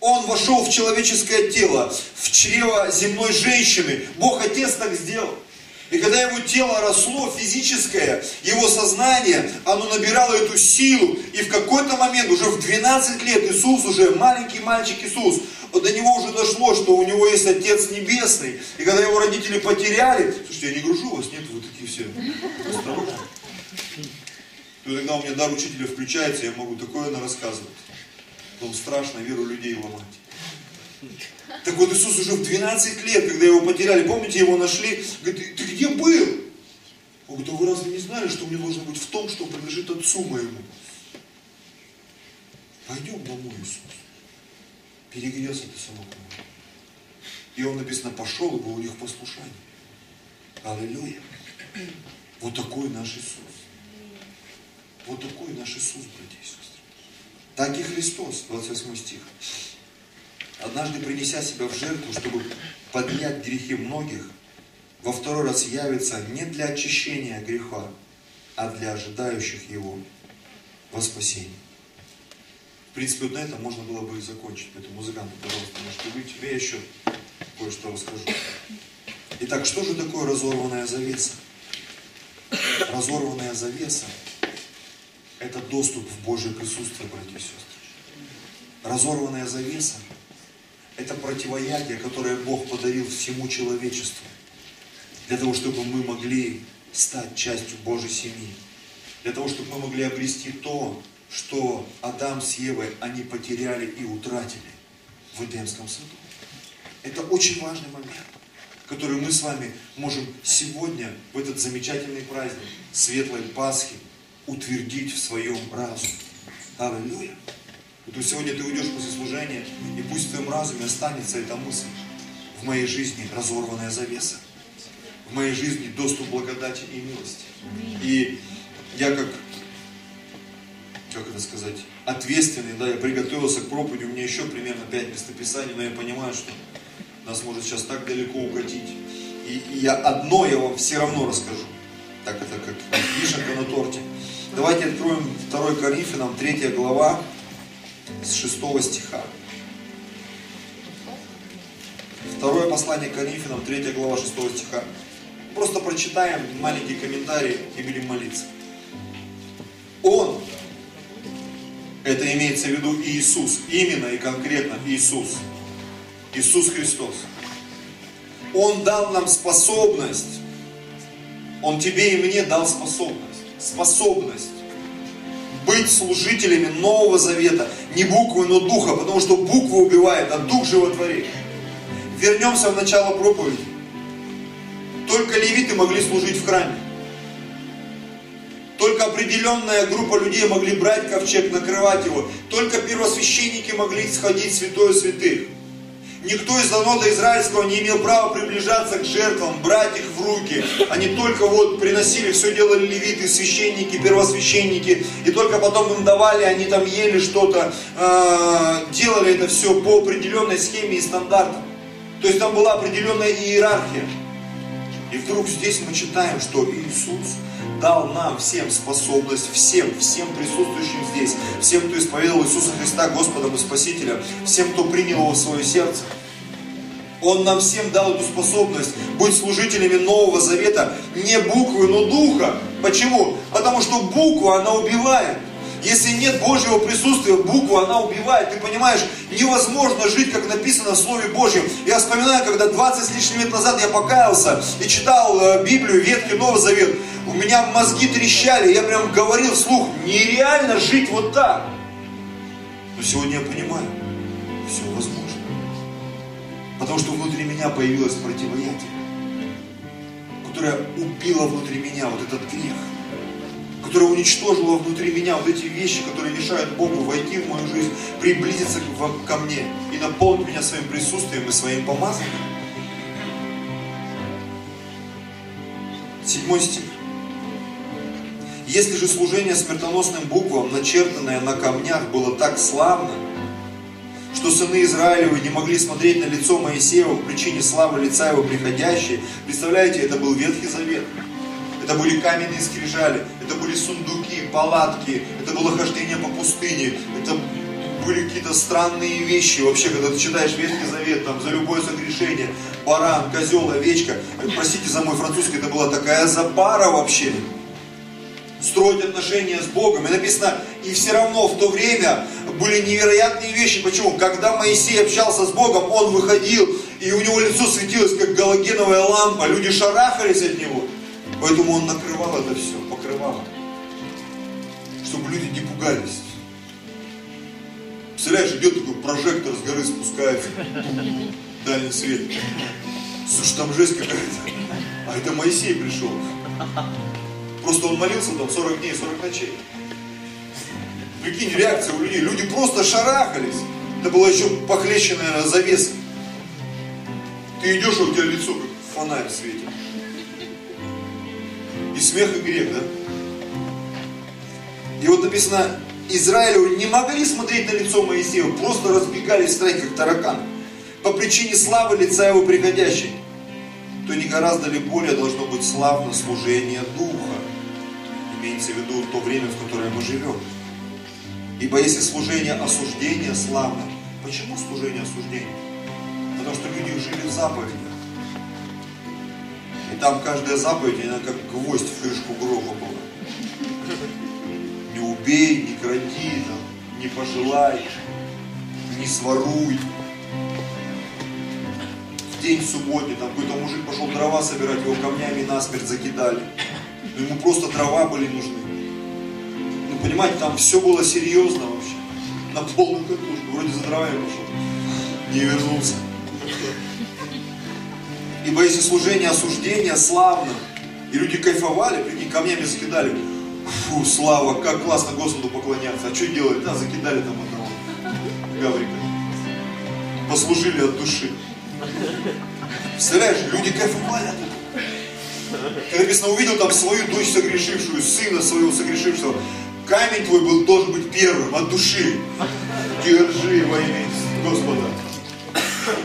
он вошел в человеческое тело, в чрево земной женщины. Бог Отец так сделал. И когда его тело росло, физическое, его сознание, оно набирало эту силу. И в какой-то момент, уже в 12 лет, Иисус, уже маленький мальчик Иисус, до него уже дошло, что у него есть Отец Небесный. И когда его родители потеряли, слушайте, я не гружу вас, нет, вы такие все осторожно. И тогда у меня дар учителя включается, я могу такое наверное, рассказывать. Потом страшно веру людей ломать. Так вот Иисус уже в 12 лет, когда его потеряли, помните, его нашли, говорит, ты где был? Он говорит, а вы разве не знали, что мне должно быть в том, что принадлежит Отцу моему? Пойдем домой, Иисус. Перегрелся ты, сынок. И он написано, пошел и был у них в послушании. Аллилуйя. Вот такой наш Иисус. Вот такой наш Иисус, братья и сестры. Так и Христос, 28 стих. Однажды принеся себя в жертву, чтобы поднять грехи многих, во второй раз явится не для очищения греха, а для ожидающих его во спасении. В принципе, вот на этом можно было бы и закончить. Поэтому, музыканты, пожалуйста, можете выйти. Я еще кое-что расскажу. Итак, что же такое разорванная завеса? Разорванная завеса – это доступ в Божье присутствие, братья и сестры. Разорванная завеса – это противоядие, которое Бог подарил всему человечеству. Для того, чтобы мы могли стать частью Божьей семьи. Для того, чтобы мы могли обрести то, что Адам с Евой они потеряли и утратили в Эдемском саду. Это очень важный момент, который мы с вами можем сегодня, в этот замечательный праздник Светлой Пасхи, утвердить в своем разуме. Аллилуйя. То сегодня ты уйдешь после служения, и пусть в твоем разуме останется эта мысль. В моей жизни разорванная завеса. В моей жизни доступ благодати и милости. И я как как это сказать, ответственный, да, я приготовился к проповеди, у меня еще примерно 5 местописаний, но я понимаю, что нас может сейчас так далеко укатить. И, и я одно я вам все равно расскажу. Так это как вишенка на торте. Давайте откроем 2 Коринфянам, 3 глава, с 6 стиха. Второе послание Коринфянам, 3 глава, 6 стиха. Просто прочитаем маленький комментарий и будем молиться. Он это имеется в виду Иисус, именно и конкретно Иисус. Иисус Христос. Он дал нам способность. Он тебе и мне дал способность. Способность быть служителями Нового Завета. Не буквы, но духа, потому что буква убивает, а дух животворит. Вернемся в начало проповеди. Только левиты могли служить в храме. Только определенная группа людей могли брать ковчег, накрывать его. Только первосвященники могли сходить в святое святых. Никто из народа израильского не имел права приближаться к жертвам, брать их в руки. Они только вот приносили, все делали левиты, священники, первосвященники. И только потом им давали, они там ели что-то, э, делали это все по определенной схеме и стандартам. То есть там была определенная иерархия. И вдруг здесь мы читаем, что Иисус дал нам всем способность, всем, всем присутствующим здесь, всем, кто исповедовал Иисуса Христа Господом и Спасителем, всем, кто принял Его в свое сердце. Он нам всем дал эту способность быть служителями Нового Завета не буквы, но духа. Почему? Потому что буква, она убивает. Если нет Божьего присутствия, буква, она убивает. Ты понимаешь, невозможно жить, как написано в Слове Божьем. Я вспоминаю, когда 20 с лишним лет назад я покаялся и читал э, Библию, Ветхий Новый Завет. У меня мозги трещали, я прям говорил вслух, нереально жить вот так. Но сегодня я понимаю, все возможно. Потому что внутри меня появилось противоядие, которое убило внутри меня вот этот грех которая уничтожила внутри меня вот эти вещи, которые мешают Богу войти в мою жизнь, приблизиться ко мне и наполнить меня своим присутствием и своим помазанием. Седьмой стих. Если же служение смертоносным буквам, начертанное на камнях, было так славно, что сыны Израилевы не могли смотреть на лицо Моисеева в причине славы лица его приходящей, представляете, это был Ветхий Завет. Это были каменные скрижали, это были сундуки, палатки, это было хождение по пустыне, это были какие-то странные вещи. Вообще, когда ты читаешь Ветхий Завет, там, за любое согрешение, баран, козел, овечка, простите за мой французский, это была такая запара вообще. Строить отношения с Богом. И написано, и все равно в то время были невероятные вещи. Почему? Когда Моисей общался с Богом, он выходил, и у него лицо светилось, как галогеновая лампа. Люди шарахались от него. Поэтому он накрывал это все, покрывал. Чтобы люди не пугались. Представляешь, идет такой прожектор с горы спускается. Дальний свет. Слушай, там жесть какая-то. А это Моисей пришел. Просто он молился там 40 дней, 40 ночей. Прикинь, реакция у людей. Люди просто шарахались. Это было еще похлеще, завеса. Ты идешь, а у тебя лицо как фонарь светит. Смех, и грех, да? И вот написано, Израилю не могли смотреть на лицо Моисея, просто разбегались в страхе, как таракан, по причине славы лица его приходящей. То не гораздо ли более должно быть славно служение Духа? Имеется в виду то время, в которое мы живем. Ибо если служение осуждения славно, почему служение осуждения? Потому что люди жили в заповедях. И там каждая заповедь, она как гвоздь в крышку гроба была. Не убей, не кради, там, не пожелай, не своруй. В день субботний там какой-то мужик пошел дрова собирать, его камнями насмерть закидали. Но ему просто дрова были нужны. Ну, понимаете, там все было серьезно вообще. На полную катушку. Вроде за дровами пошел. Не вернулся. Ибо если служение осуждения славно, и люди кайфовали, прикинь, камнями закидали, фу, слава, как классно Господу поклоняться. А что делать? Да, закидали там одного Гаврика. Послужили от души. Представляешь, люди кайфовали от этого. Написано, увидел там свою дочь согрешившую, сына своего согрешившего, камень твой был, должен быть первым, от души. Держи во имя Господа.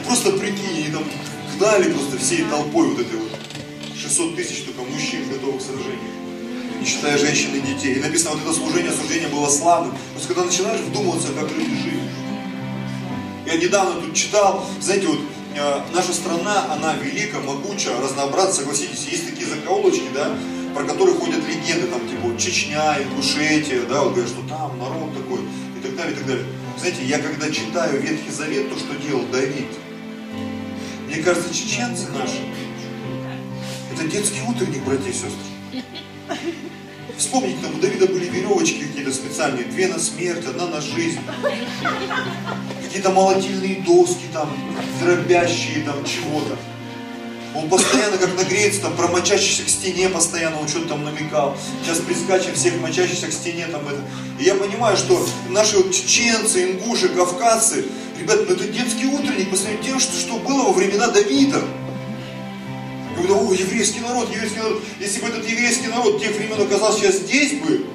Просто прикинь, они там гнали просто всей толпой вот этой вот. 600 тысяч только мужчин, готовых к сражению. Не считая женщин и детей. И написано, вот это служение, служение было славным. Просто когда начинаешь вдумываться, как люди жили. Я недавно тут читал, знаете, вот э, наша страна, она велика, могуча, разнообразна, согласитесь. Есть такие закоулочки, да, про которые ходят легенды, там, типа, вот, Чечня, Ингушетия, да, вот говорят, что там народ такой, и так далее, и так далее. Знаете, я когда читаю Ветхий Завет, то, что делал Давид, мне кажется, чеченцы наши, это детский утренник, братья и сестры. Вспомните, там у Давида были веревочки какие-то специальные, две на смерть, одна на жизнь. Какие-то молотильные доски там, дробящие там чего-то. Он постоянно как нагреется, там, про мочащийся к стене постоянно, он что-то там намекал. Сейчас прискачем всех мочащихся к стене, там это. И я понимаю, что наши вот чеченцы, ингуши, кавказцы, Ребят, ну это детский утренник по сравнению тем, что, что было во времена Давида. Когда, о, еврейский народ, еврейский народ. Если бы этот еврейский народ тех времен оказался сейчас здесь бы,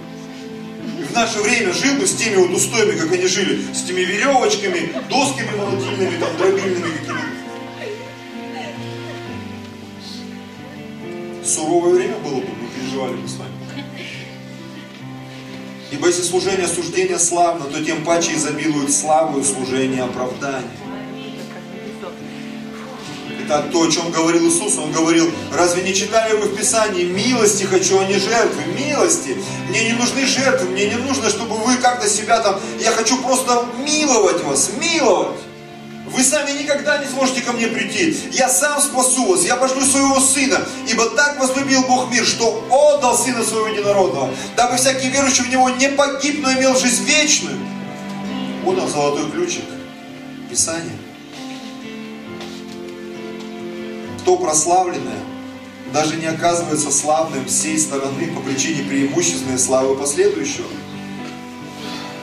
в наше время жил бы с теми вот устоями, как они жили, с теми веревочками, досками молотильными, там, дробильными какими Суровое время было бы, мы переживали бы с вами. Ибо если служение осуждения славно, то тем паче изобилует славу и служение оправдания. Итак, то, о чем говорил Иисус, Он говорил, разве не читали вы в Писании, милости хочу, а не жертвы, милости. Мне не нужны жертвы, мне не нужно, чтобы вы как-то себя там, я хочу просто миловать вас, миловать. Вы сами никогда не сможете ко мне прийти. Я сам спасу вас, я пошлю своего Сына. Ибо так возлюбил Бог мир, что отдал Сына Своего Единородного, дабы всякий верующий в Него не погиб, но имел жизнь вечную. Вот он, золотой ключик. Писание. То прославленное даже не оказывается славным всей стороны по причине преимущественной славы последующего.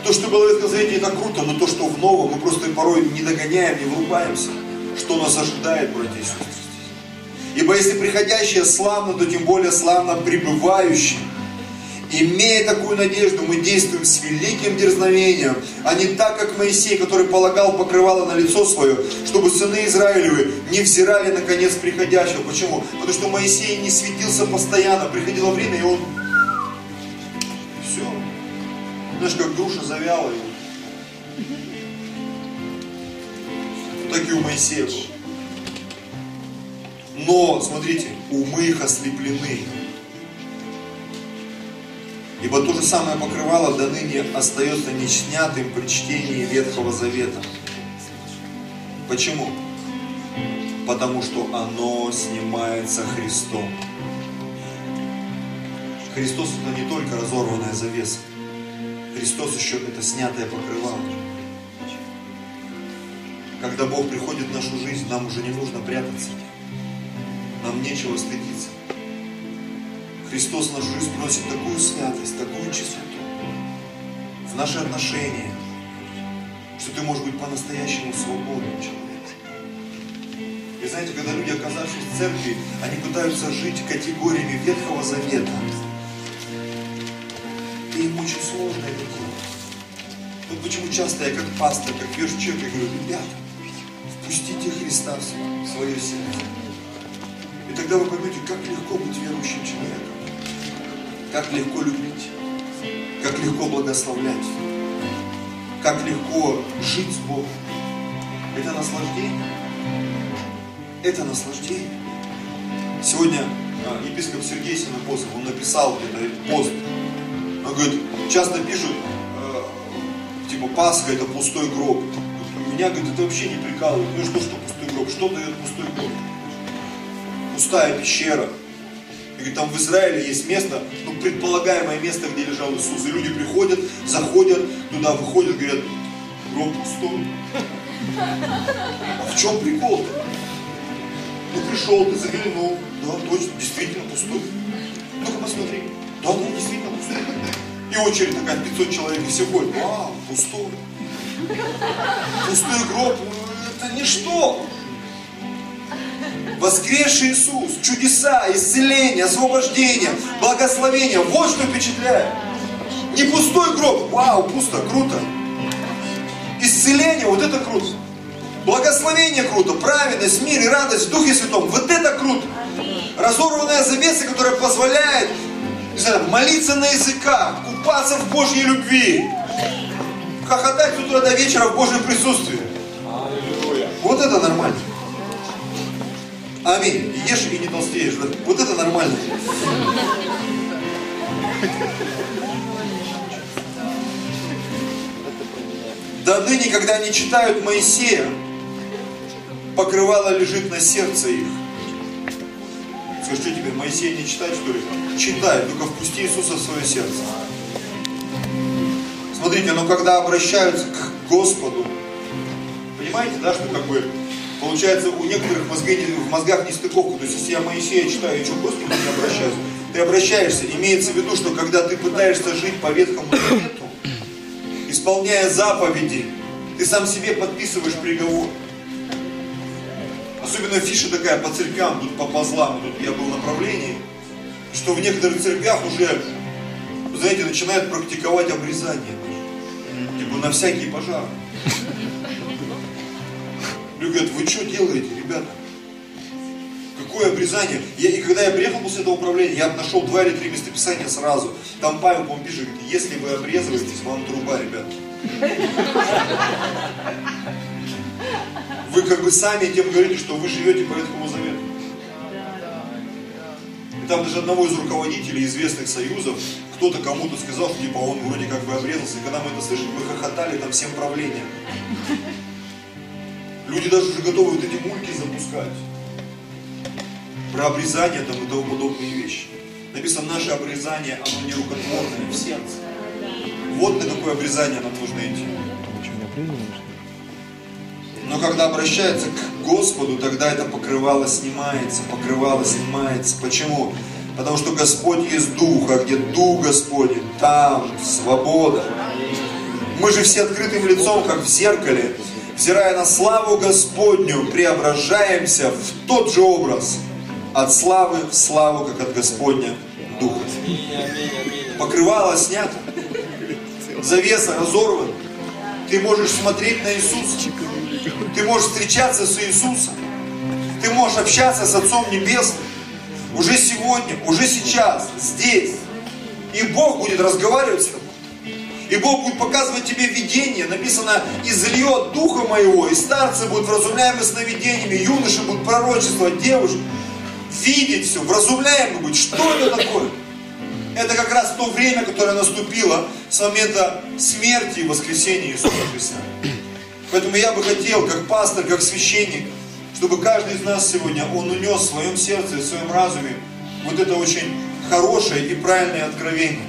То, что было в Ветхом Завете, это круто, но то, что в Новом, мы просто порой не догоняем, не врубаемся. Что нас ожидает, братья и сестры. Ибо если приходящее славно, то тем более славно пребывающее. Имея такую надежду, мы действуем с великим дерзновением, а не так, как Моисей, который полагал покрывало на лицо свое, чтобы сыны Израилевы не взирали на конец приходящего. Почему? Потому что Моисей не светился постоянно, приходило время, и он знаешь, как груша завяла. Так и у Моисея было. Но, смотрите, умы их ослеплены. Ибо то же самое покрывало до ныне остается неснятым при чтении Ветхого Завета. Почему? Потому что оно снимается Христом. Христос это не только разорванная завеса. Христос еще это снятое покрывало. Когда Бог приходит в нашу жизнь, нам уже не нужно прятаться. Нам нечего стыдиться. Христос в нашу жизнь приносит такую святость, такую чистоту в наши отношения, что ты можешь быть по-настоящему свободным человеком. И знаете, когда люди, оказавшись в церкви, они пытаются жить категориями Ветхого Завета, им очень сложно это делать. Вот почему часто я как пастор, как верующий человек, я говорю, ребята, впустите Христа в свое сердце. И тогда вы поймете, как легко быть верующим человеком. Как легко любить. Как легко благословлять. Как легко жить с Богом. Это наслаждение. Это наслаждение. Сегодня а, епископ Сергей Синопосов, он написал где-то пост говорит, часто пишут, э, типа Пасха это пустой гроб. Меня, говорит, это вообще не прикалывает. Ну что, что пустой гроб? Что дает пустой гроб? Пустая пещера. И говорит, там в Израиле есть место, ну, предполагаемое место, где лежал Иисус. И люди приходят, заходят туда, выходят, говорят, гроб пустой. А в чем прикол-то? Ну пришел, ты заглянул, да, точно, действительно пустой. Ну-ка посмотри. Да, да, действительно пустой. И очередь такая, 500 человек, и все ходят. Вау, пустой. Пустой гроб, это ничто. Воскресший Иисус, чудеса, исцеление, освобождение, благословение. Вот что впечатляет. Не пустой гроб, вау, пусто, круто. Исцеление, вот это круто. Благословение круто, праведность, мир и радость в Духе Святом, вот это круто. Разорванная завеса, которая позволяет не знаю, молиться на языках, купаться в Божьей любви, хохотать с утра до вечера в Божьем присутствии. Вот это нормально. Аминь. Ешь и не толстеешь. Вот это нормально. До ныне, когда они читают Моисея, покрывало лежит на сердце их. Скажи, что теперь, Моисея не читать, что ли? Читай, только впусти Иисуса в свое сердце. Смотрите, но когда обращаются к Господу, понимаете, да, что как бы получается у некоторых мозги, в мозгах не стыковка. То есть если я Моисея читаю, я что, Господу не обращаюсь? Ты обращаешься, имеется в виду, что когда ты пытаешься жить по Ветхому Завету, исполняя заповеди, Ты сам себе подписываешь приговор. Особенно фиша такая по церквям, тут по пазлам, тут я был в направлении, что в некоторых церквях уже, знаете, начинают практиковать обрезание. Типа на всякий пожар. Люди говорят, вы что делаете, ребята? Какое обрезание? Я, и когда я приехал после этого управления, я нашел два или три местописания сразу. Там Павел, по пишет, говорит, если вы обрезываетесь, вам труба, ребят. Вы как бы сами тем говорите, что вы живете по Ветхому Завету. И там даже одного из руководителей известных союзов, кто-то кому-то сказал, что типа он вроде как бы обрезался. И когда мы это слышали, мы хохотали там всем правлением. Люди даже уже готовы вот эти мульки запускать. Про обрезание там и тому подобные вещи. Написано, наше обрезание, оно не рукотворное в сердце. Вот на какое обрезание нам нужно идти. Но когда обращается к Господу, тогда это покрывало снимается, покрывало снимается. Почему? Потому что Господь есть Дух, а где Дух Господень, там свобода. Мы же все открытым лицом, как в зеркале, взирая на славу Господню, преображаемся в тот же образ, от славы в славу, как от Господня Духа. Покрывало снято, завеса разорвана. Ты можешь смотреть на Иисуса. Ты можешь встречаться с Иисусом. Ты можешь общаться с Отцом Небесным. Уже сегодня, уже сейчас, здесь. И Бог будет разговаривать с тобой. И Бог будет показывать тебе видение. Написано, изльет духа моего, и старцы будут вразумляемы сновидениями, юноши будут пророчествовать, девушки. Видеть все, вразумляемы быть. Что это такое? Это как раз то время, которое наступило с момента смерти и воскресения Иисуса Христа. Поэтому я бы хотел, как пастор, как священник, чтобы каждый из нас сегодня, он унес в своем сердце, в своем разуме вот это очень хорошее и правильное откровение,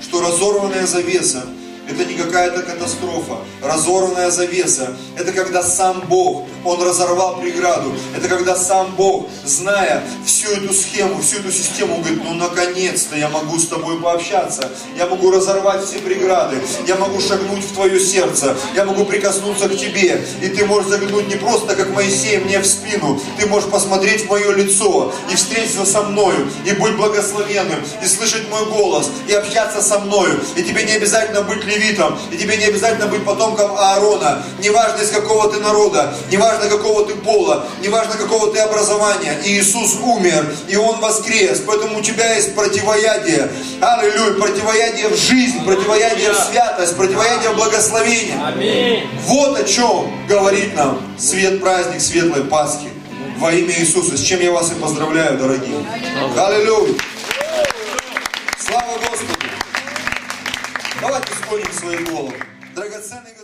что разорванная завеса это не какая-то катастрофа. Разорванная завеса. Это когда сам Бог, Он разорвал преграду. Это когда сам Бог, зная всю эту схему, всю эту систему, говорит, ну наконец-то я могу с тобой пообщаться. Я могу разорвать все преграды. Я могу шагнуть в твое сердце. Я могу прикоснуться к тебе. И ты можешь заглянуть не просто, как Моисей, мне в спину. Ты можешь посмотреть в мое лицо и встретиться со мною. И быть благословенным. И слышать мой голос. И общаться со мною. И тебе не обязательно быть левитом, и тебе не обязательно быть потомком Аарона, неважно из какого ты народа, неважно какого ты пола, неважно какого ты образования, и Иисус умер, и Он воскрес, поэтому у тебя есть противоядие, аллилуйя, противоядие в жизнь, противоядие в святость, противоядие в благословение. Аминь. Вот о чем говорит нам свет праздник Светлой Пасхи во имя Иисуса, с чем я вас и поздравляю, дорогие. Аллилуйя. Слава Господу. Давайте склоним свои головы. Драгоценный.